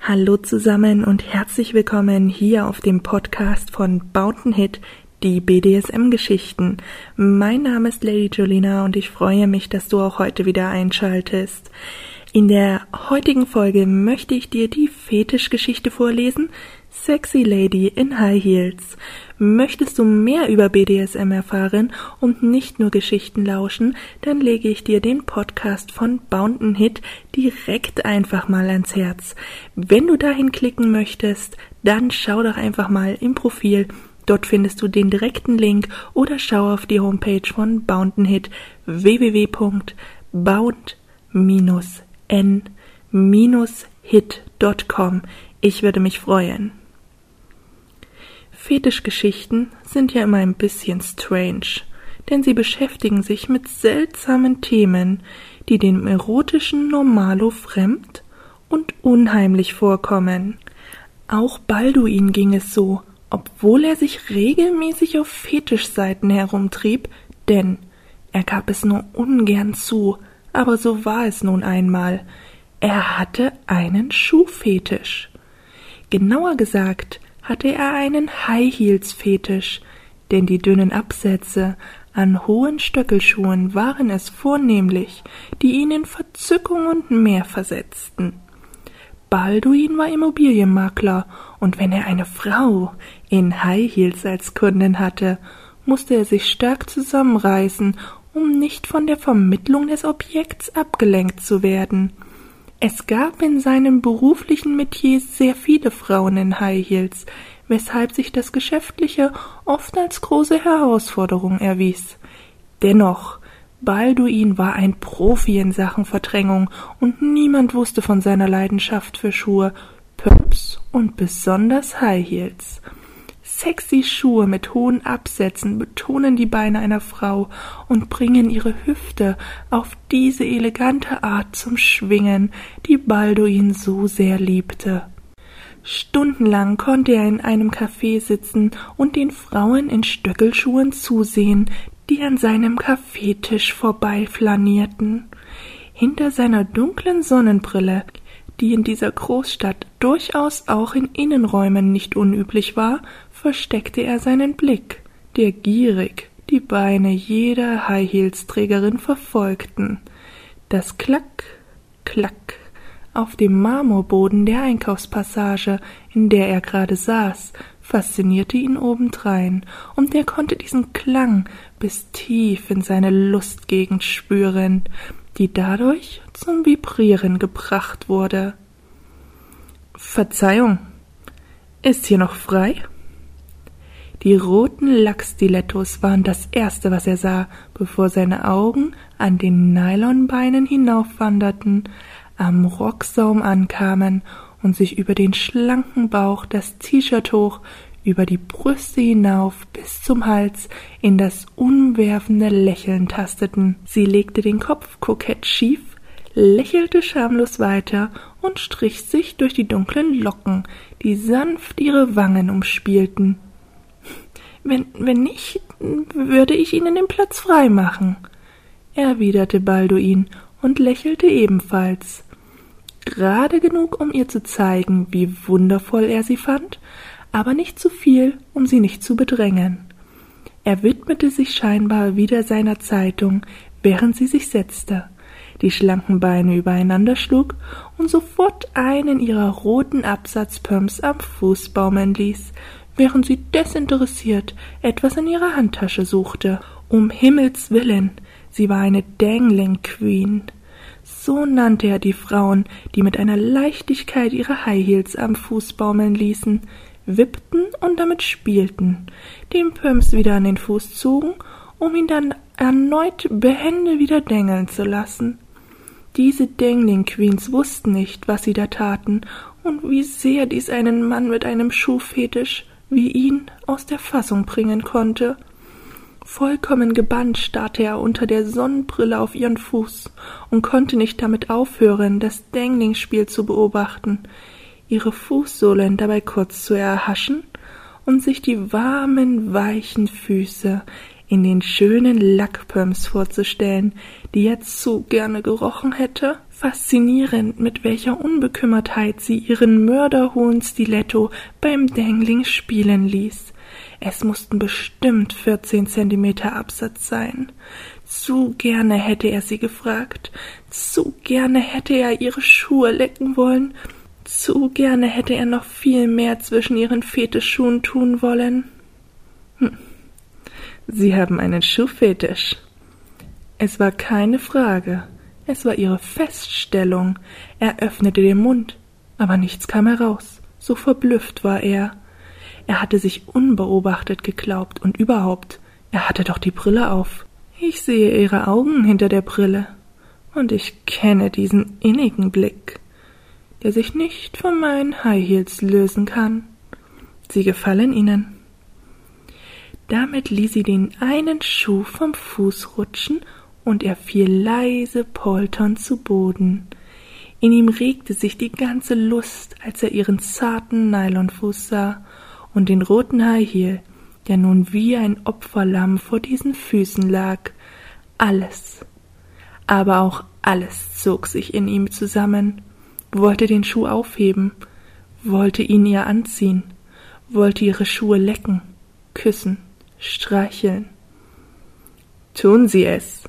Hallo zusammen und herzlich willkommen hier auf dem Podcast von Bountain Hit, die BDSM-Geschichten. Mein Name ist Lady Jolina und ich freue mich, dass du auch heute wieder einschaltest. In der heutigen Folge möchte ich dir die Fetischgeschichte vorlesen, Sexy Lady in High Heels. Möchtest du mehr über BDSM erfahren und nicht nur Geschichten lauschen, dann lege ich dir den Podcast von Bountain Hit direkt einfach mal ans Herz. Wenn du dahin klicken möchtest, dann schau doch einfach mal im Profil. Dort findest du den direkten Link oder schau auf die Homepage von Bountain Hit www.bound-n-hit.com. Ich würde mich freuen. Fetischgeschichten sind ja immer ein bisschen strange, denn sie beschäftigen sich mit seltsamen Themen, die dem erotischen Normalo fremd und unheimlich vorkommen. Auch Balduin ging es so, obwohl er sich regelmäßig auf Fetischseiten herumtrieb, denn er gab es nur ungern zu, aber so war es nun einmal. Er hatte einen Schuhfetisch. Genauer gesagt hatte er einen High Heels Fetisch, denn die dünnen Absätze an hohen Stöckelschuhen waren es vornehmlich, die ihn in Verzückung und mehr versetzten. Balduin war Immobilienmakler, und wenn er eine Frau in High Heels als Kundin hatte, musste er sich stark zusammenreißen, um nicht von der Vermittlung des Objekts abgelenkt zu werden. Es gab in seinem beruflichen Metier sehr viele Frauen in High Heels, weshalb sich das Geschäftliche oft als große Herausforderung erwies. Dennoch, Balduin war ein Profi in Sachen Verdrängung und niemand wusste von seiner Leidenschaft für Schuhe, Pumps und besonders High Heels. Sexy Schuhe mit hohen Absätzen betonen die Beine einer Frau und bringen ihre Hüfte auf diese elegante Art zum Schwingen, die Balduin so sehr liebte. Stundenlang konnte er in einem Café sitzen und den Frauen in Stöckelschuhen zusehen, die an seinem Kaffeetisch vorbeiflanierten. Hinter seiner dunklen Sonnenbrille die in dieser Großstadt durchaus auch in Innenräumen nicht unüblich war, versteckte er seinen Blick, der gierig die Beine jeder High-Heels-Trägerin verfolgten. Das Klack, Klack auf dem Marmorboden der Einkaufspassage, in der er gerade saß, faszinierte ihn obendrein, und er konnte diesen Klang bis tief in seine Lustgegend spüren, die dadurch zum Vibrieren gebracht wurde. Verzeihung, ist hier noch frei? Die roten Lackstilettos waren das erste, was er sah, bevor seine Augen an den Nylonbeinen hinaufwanderten, am Rocksaum ankamen und sich über den schlanken Bauch das T-Shirt hoch über die Brüste hinauf bis zum Hals in das umwerfende Lächeln tasteten. Sie legte den Kopf kokett schief, lächelte schamlos weiter und strich sich durch die dunklen Locken, die sanft ihre Wangen umspielten. Wenn, wenn nicht, würde ich Ihnen den Platz frei machen, erwiderte Balduin und lächelte ebenfalls. Gerade genug, um ihr zu zeigen, wie wundervoll er sie fand, aber nicht zu viel, um sie nicht zu bedrängen. Er widmete sich scheinbar wieder seiner Zeitung, während sie sich setzte, die schlanken Beine übereinander schlug und sofort einen ihrer roten Absatzpumps am Fuß baumeln ließ, während sie desinteressiert etwas in ihrer Handtasche suchte. Um Himmels willen, sie war eine Dangling Queen. So nannte er die Frauen, die mit einer Leichtigkeit ihre High Heels am Fuß baumeln ließen, wippten und damit spielten, den Pumps wieder an den Fuß zogen, um ihn dann erneut behende wieder dängeln zu lassen. Diese Dangling Queens wussten nicht, was sie da taten und wie sehr dies einen Mann mit einem Schuhfetisch wie ihn aus der Fassung bringen konnte. Vollkommen gebannt starrte er unter der Sonnenbrille auf ihren Fuß und konnte nicht damit aufhören, das Dangling-Spiel zu beobachten ihre Fußsohlen dabei kurz zu erhaschen und sich die warmen, weichen Füße in den schönen Lackpumps vorzustellen, die er zu gerne gerochen hätte. Faszinierend, mit welcher Unbekümmertheit sie ihren mörderhohen Stiletto beim Dangling spielen ließ. Es mussten bestimmt vierzehn Zentimeter Absatz sein. Zu gerne hätte er sie gefragt, zu gerne hätte er ihre Schuhe lecken wollen, zu gerne hätte er noch viel mehr zwischen ihren Fetischschuhen tun wollen. Hm. Sie haben einen Schuhfetisch. Es war keine Frage, es war ihre Feststellung. Er öffnete den Mund, aber nichts kam heraus. So verblüfft war er. Er hatte sich unbeobachtet geglaubt und überhaupt, er hatte doch die Brille auf. Ich sehe ihre Augen hinter der Brille, und ich kenne diesen innigen Blick, der sich nicht von meinen High Heels lösen kann. Sie gefallen Ihnen. Damit ließ sie den einen Schuh vom Fuß rutschen, und er fiel leise polternd zu Boden. In ihm regte sich die ganze Lust, als er ihren zarten Nylonfuß sah und den roten High der nun wie ein Opferlamm vor diesen Füßen lag. Alles, aber auch alles zog sich in ihm zusammen, wollte den Schuh aufheben, wollte ihn ihr anziehen, wollte ihre Schuhe lecken, küssen, streicheln. Tun Sie es,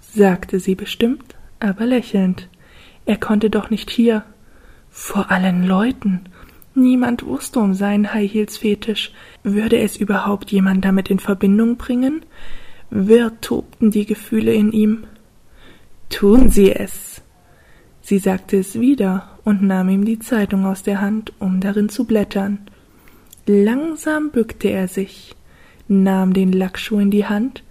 sagte sie bestimmt, aber lächelnd. Er konnte doch nicht hier. Vor allen Leuten. Niemand wusste um seinen High Heels Fetisch. Würde es überhaupt jemand damit in Verbindung bringen? Wirr tobten die Gefühle in ihm. Tun Sie es. Sie sagte es wieder und nahm ihm die Zeitung aus der Hand, um darin zu blättern. Langsam bückte er sich, nahm den Lackschuh in die Hand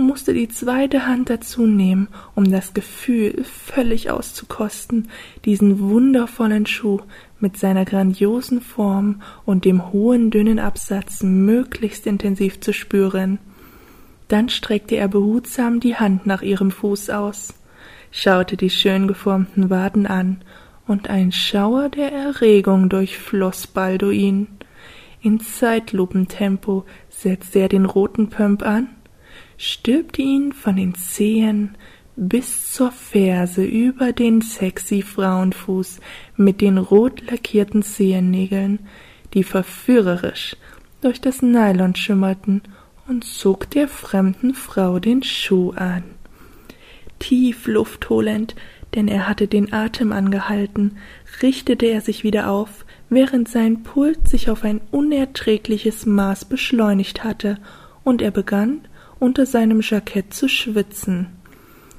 musste die zweite Hand dazu nehmen, um das Gefühl völlig auszukosten, diesen wundervollen Schuh mit seiner grandiosen Form und dem hohen dünnen Absatz möglichst intensiv zu spüren. Dann streckte er behutsam die Hand nach ihrem Fuß aus, schaute die schön geformten Waden an, und ein Schauer der Erregung durchfloß Balduin. In Zeitlupentempo setzte er den roten Pump an stülpte ihn von den Zehen bis zur Ferse über den sexy Frauenfuß mit den rot lackierten Zehennägeln, die verführerisch durch das Nylon schimmerten, und zog der fremden Frau den Schuh an. Tief Luft holend, denn er hatte den Atem angehalten, richtete er sich wieder auf, während sein Puls sich auf ein unerträgliches Maß beschleunigt hatte, und er begann, unter seinem Jackett zu schwitzen.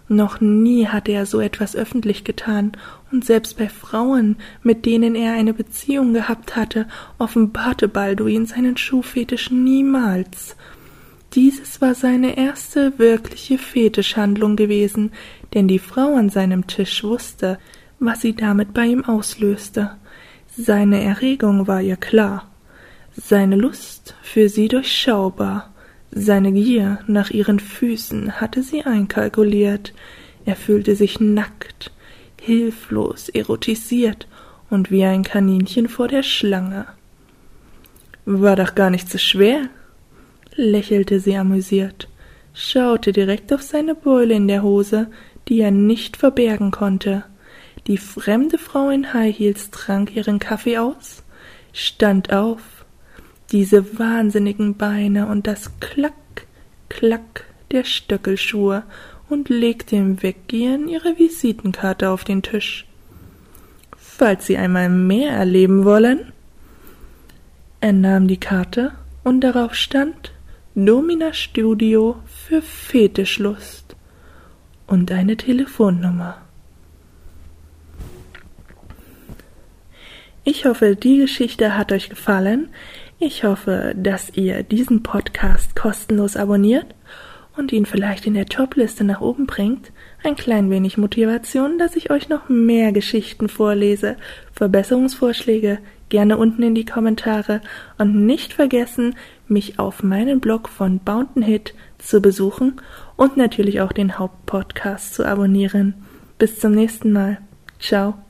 Noch nie hatte er so etwas öffentlich getan, und selbst bei Frauen, mit denen er eine Beziehung gehabt hatte, offenbarte Balduin seinen Schuhfetisch niemals. Dieses war seine erste wirkliche Fetischhandlung gewesen, denn die Frau an seinem Tisch wusste, was sie damit bei ihm auslöste. Seine Erregung war ihr klar, seine Lust für sie durchschaubar. Seine Gier nach ihren Füßen hatte sie einkalkuliert. Er fühlte sich nackt, hilflos, erotisiert und wie ein Kaninchen vor der Schlange. War doch gar nicht so schwer, lächelte sie amüsiert, schaute direkt auf seine Beule in der Hose, die er nicht verbergen konnte. Die fremde Frau in High Heels trank ihren Kaffee aus, stand auf, diese wahnsinnigen Beine und das Klack, Klack der Stöckelschuhe und legte im Weggehen ihre Visitenkarte auf den Tisch. Falls Sie einmal mehr erleben wollen. Er nahm die Karte und darauf stand Domina Studio für Fetischlust und eine Telefonnummer. Ich hoffe, die Geschichte hat euch gefallen. Ich hoffe, dass ihr diesen Podcast kostenlos abonniert und ihn vielleicht in der Topliste nach oben bringt. Ein klein wenig Motivation, dass ich euch noch mehr Geschichten vorlese. Verbesserungsvorschläge gerne unten in die Kommentare und nicht vergessen, mich auf meinen Blog von Bountain Hit zu besuchen und natürlich auch den Hauptpodcast zu abonnieren. Bis zum nächsten Mal. Ciao.